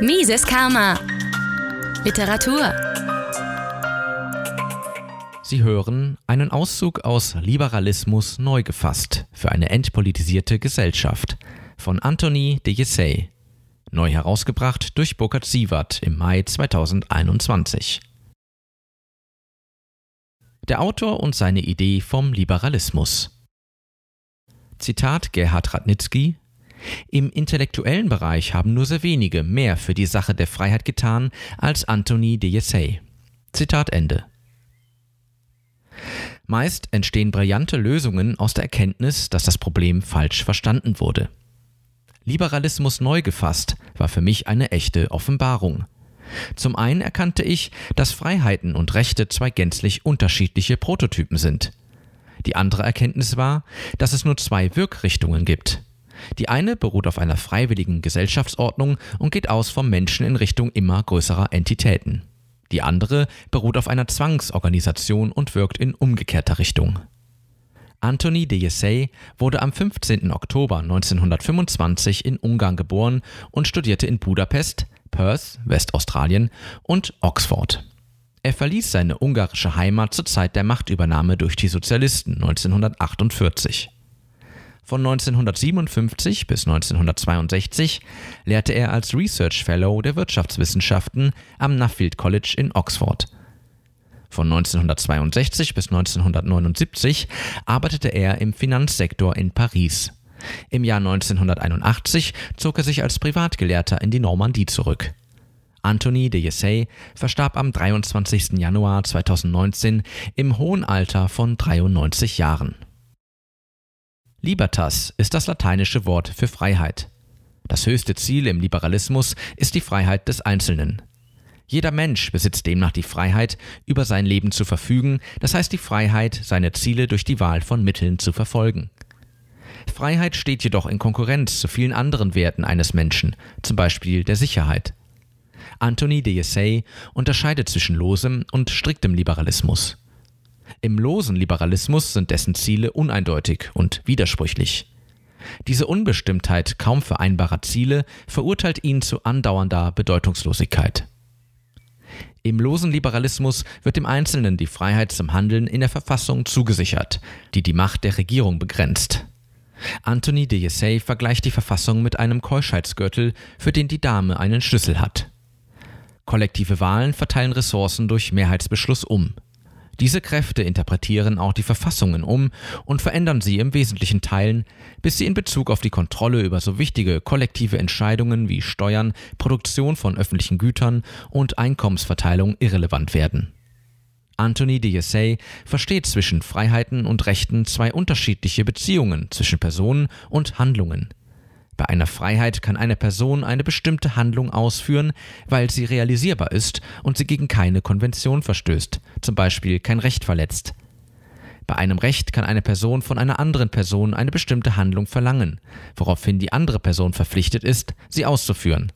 Mises Karma. Literatur. Sie hören einen Auszug aus Liberalismus neu gefasst für eine entpolitisierte Gesellschaft von Anthony de Jessay, neu herausgebracht durch Burkhard Sievert im Mai 2021. Der Autor und seine Idee vom Liberalismus. Zitat Gerhard Radnitzky im intellektuellen Bereich haben nur sehr wenige mehr für die Sache der Freiheit getan als Anthony de Jessay. Zitat Ende. Meist entstehen brillante Lösungen aus der Erkenntnis, dass das Problem falsch verstanden wurde. Liberalismus neu gefasst war für mich eine echte Offenbarung. Zum einen erkannte ich, dass Freiheiten und Rechte zwei gänzlich unterschiedliche Prototypen sind. Die andere Erkenntnis war, dass es nur zwei Wirkrichtungen gibt. Die eine beruht auf einer freiwilligen Gesellschaftsordnung und geht aus vom Menschen in Richtung immer größerer Entitäten. Die andere beruht auf einer Zwangsorganisation und wirkt in umgekehrter Richtung. Anthony de Jessay wurde am 15. Oktober 1925 in Ungarn geboren und studierte in Budapest, Perth, Westaustralien und Oxford. Er verließ seine ungarische Heimat zur Zeit der Machtübernahme durch die Sozialisten 1948. Von 1957 bis 1962 lehrte er als Research Fellow der Wirtschaftswissenschaften am Nuffield College in Oxford. Von 1962 bis 1979 arbeitete er im Finanzsektor in Paris. Im Jahr 1981 zog er sich als Privatgelehrter in die Normandie zurück. Anthony de Jessay verstarb am 23. Januar 2019 im hohen Alter von 93 Jahren. Libertas ist das lateinische Wort für Freiheit. Das höchste Ziel im Liberalismus ist die Freiheit des Einzelnen. Jeder Mensch besitzt demnach die Freiheit, über sein Leben zu verfügen, das heißt die Freiheit, seine Ziele durch die Wahl von Mitteln zu verfolgen. Freiheit steht jedoch in Konkurrenz zu vielen anderen Werten eines Menschen, zum Beispiel der Sicherheit. Anthony de Jessay unterscheidet zwischen losem und striktem Liberalismus. Im losen Liberalismus sind dessen Ziele uneindeutig und widersprüchlich. Diese Unbestimmtheit kaum vereinbarer Ziele verurteilt ihn zu andauernder Bedeutungslosigkeit. Im losen Liberalismus wird dem Einzelnen die Freiheit zum Handeln in der Verfassung zugesichert, die die Macht der Regierung begrenzt. Anthony de Jessay vergleicht die Verfassung mit einem Keuschheitsgürtel, für den die Dame einen Schlüssel hat. Kollektive Wahlen verteilen Ressourcen durch Mehrheitsbeschluss um. Diese Kräfte interpretieren auch die Verfassungen um und verändern sie im wesentlichen Teilen, bis sie in Bezug auf die Kontrolle über so wichtige kollektive Entscheidungen wie Steuern, Produktion von öffentlichen Gütern und Einkommensverteilung irrelevant werden. Anthony de Jessay versteht zwischen Freiheiten und Rechten zwei unterschiedliche Beziehungen zwischen Personen und Handlungen. Bei einer Freiheit kann eine Person eine bestimmte Handlung ausführen, weil sie realisierbar ist und sie gegen keine Konvention verstößt, zum Beispiel kein Recht verletzt. Bei einem Recht kann eine Person von einer anderen Person eine bestimmte Handlung verlangen, woraufhin die andere Person verpflichtet ist, sie auszuführen.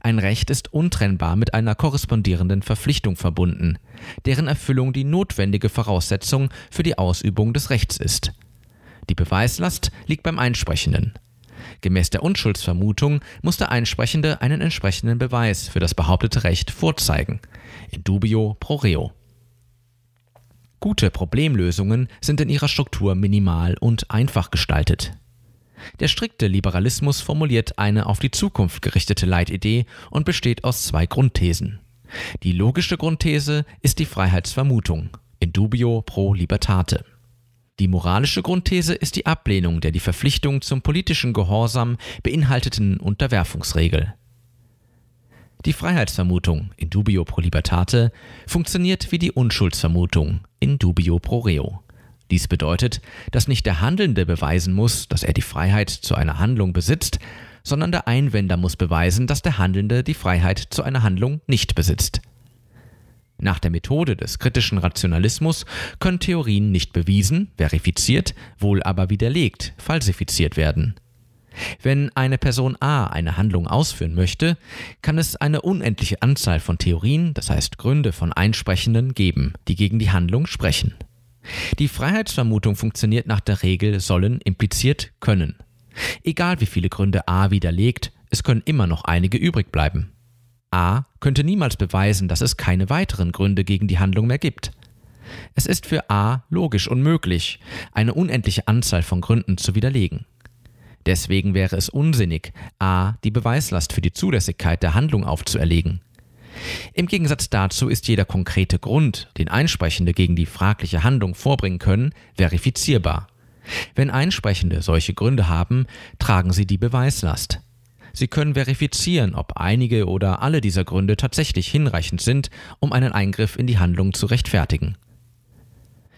Ein Recht ist untrennbar mit einer korrespondierenden Verpflichtung verbunden, deren Erfüllung die notwendige Voraussetzung für die Ausübung des Rechts ist. Die Beweislast liegt beim Einsprechenden. Gemäß der Unschuldsvermutung muss der Einsprechende einen entsprechenden Beweis für das behauptete Recht vorzeigen. In dubio pro reo. Gute Problemlösungen sind in ihrer Struktur minimal und einfach gestaltet. Der strikte Liberalismus formuliert eine auf die Zukunft gerichtete Leitidee und besteht aus zwei Grundthesen. Die logische Grundthese ist die Freiheitsvermutung, in dubio pro libertate. Die moralische Grundthese ist die Ablehnung der die Verpflichtung zum politischen Gehorsam beinhalteten Unterwerfungsregel. Die Freiheitsvermutung in dubio pro libertate funktioniert wie die Unschuldsvermutung in dubio pro reo. Dies bedeutet, dass nicht der Handelnde beweisen muss, dass er die Freiheit zu einer Handlung besitzt, sondern der Einwender muss beweisen, dass der Handelnde die Freiheit zu einer Handlung nicht besitzt. Nach der Methode des kritischen Rationalismus können Theorien nicht bewiesen, verifiziert, wohl aber widerlegt, falsifiziert werden. Wenn eine Person A eine Handlung ausführen möchte, kann es eine unendliche Anzahl von Theorien, das heißt Gründe von Einsprechenden, geben, die gegen die Handlung sprechen. Die Freiheitsvermutung funktioniert nach der Regel sollen impliziert können. Egal wie viele Gründe A widerlegt, es können immer noch einige übrig bleiben. A könnte niemals beweisen, dass es keine weiteren Gründe gegen die Handlung mehr gibt. Es ist für A logisch unmöglich, eine unendliche Anzahl von Gründen zu widerlegen. Deswegen wäre es unsinnig, A die Beweislast für die Zulässigkeit der Handlung aufzuerlegen. Im Gegensatz dazu ist jeder konkrete Grund, den Einsprechende gegen die fragliche Handlung vorbringen können, verifizierbar. Wenn Einsprechende solche Gründe haben, tragen sie die Beweislast. Sie können verifizieren, ob einige oder alle dieser Gründe tatsächlich hinreichend sind, um einen Eingriff in die Handlung zu rechtfertigen.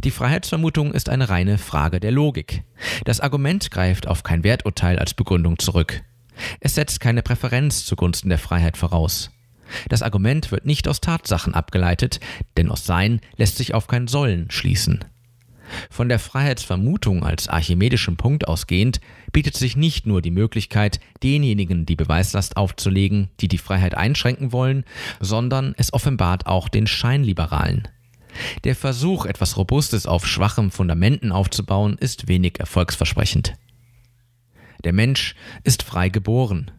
Die Freiheitsvermutung ist eine reine Frage der Logik. Das Argument greift auf kein Werturteil als Begründung zurück. Es setzt keine Präferenz zugunsten der Freiheit voraus. Das Argument wird nicht aus Tatsachen abgeleitet, denn aus Sein lässt sich auf kein Sollen schließen. Von der Freiheitsvermutung als archimedischem Punkt ausgehend bietet sich nicht nur die Möglichkeit, denjenigen die Beweislast aufzulegen, die die Freiheit einschränken wollen, sondern es offenbart auch den Scheinliberalen. Der Versuch, etwas Robustes auf schwachem Fundamenten aufzubauen, ist wenig erfolgsversprechend. Der Mensch ist frei geboren.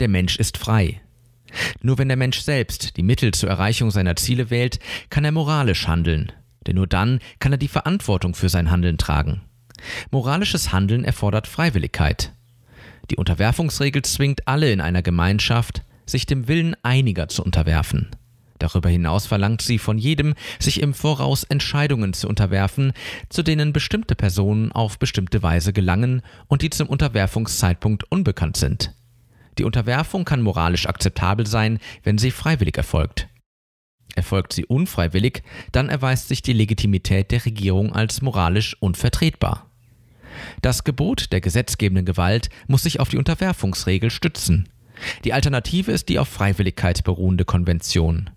Der Mensch ist frei. Nur wenn der Mensch selbst die Mittel zur Erreichung seiner Ziele wählt, kann er moralisch handeln, denn nur dann kann er die Verantwortung für sein Handeln tragen. Moralisches Handeln erfordert Freiwilligkeit. Die Unterwerfungsregel zwingt alle in einer Gemeinschaft, sich dem Willen einiger zu unterwerfen. Darüber hinaus verlangt sie von jedem, sich im Voraus Entscheidungen zu unterwerfen, zu denen bestimmte Personen auf bestimmte Weise gelangen und die zum Unterwerfungszeitpunkt unbekannt sind. Die Unterwerfung kann moralisch akzeptabel sein, wenn sie freiwillig erfolgt. Erfolgt sie unfreiwillig, dann erweist sich die Legitimität der Regierung als moralisch unvertretbar. Das Gebot der gesetzgebenden Gewalt muss sich auf die Unterwerfungsregel stützen. Die Alternative ist die auf Freiwilligkeit beruhende Konvention.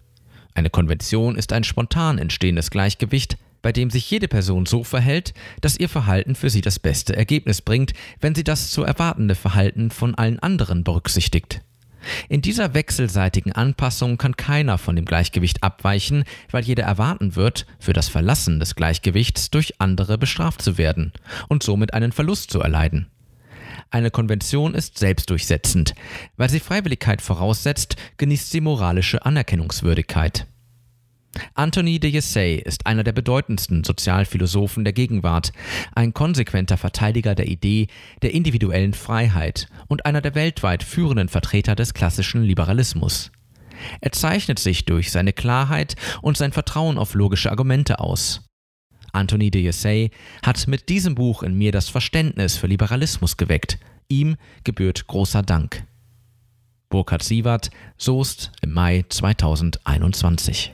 Eine Konvention ist ein spontan entstehendes Gleichgewicht, bei dem sich jede Person so verhält, dass ihr Verhalten für sie das beste Ergebnis bringt, wenn sie das zu erwartende Verhalten von allen anderen berücksichtigt. In dieser wechselseitigen Anpassung kann keiner von dem Gleichgewicht abweichen, weil jeder erwarten wird, für das Verlassen des Gleichgewichts durch andere bestraft zu werden und somit einen Verlust zu erleiden. Eine Konvention ist selbstdurchsetzend. Weil sie Freiwilligkeit voraussetzt, genießt sie moralische Anerkennungswürdigkeit. Anthony de Jessay ist einer der bedeutendsten Sozialphilosophen der Gegenwart, ein konsequenter Verteidiger der Idee der individuellen Freiheit und einer der weltweit führenden Vertreter des klassischen Liberalismus. Er zeichnet sich durch seine Klarheit und sein Vertrauen auf logische Argumente aus. Anthony de Jessay hat mit diesem Buch in mir das Verständnis für Liberalismus geweckt. Ihm gebührt großer Dank. Burkhard Sievert, Soest im Mai 2021.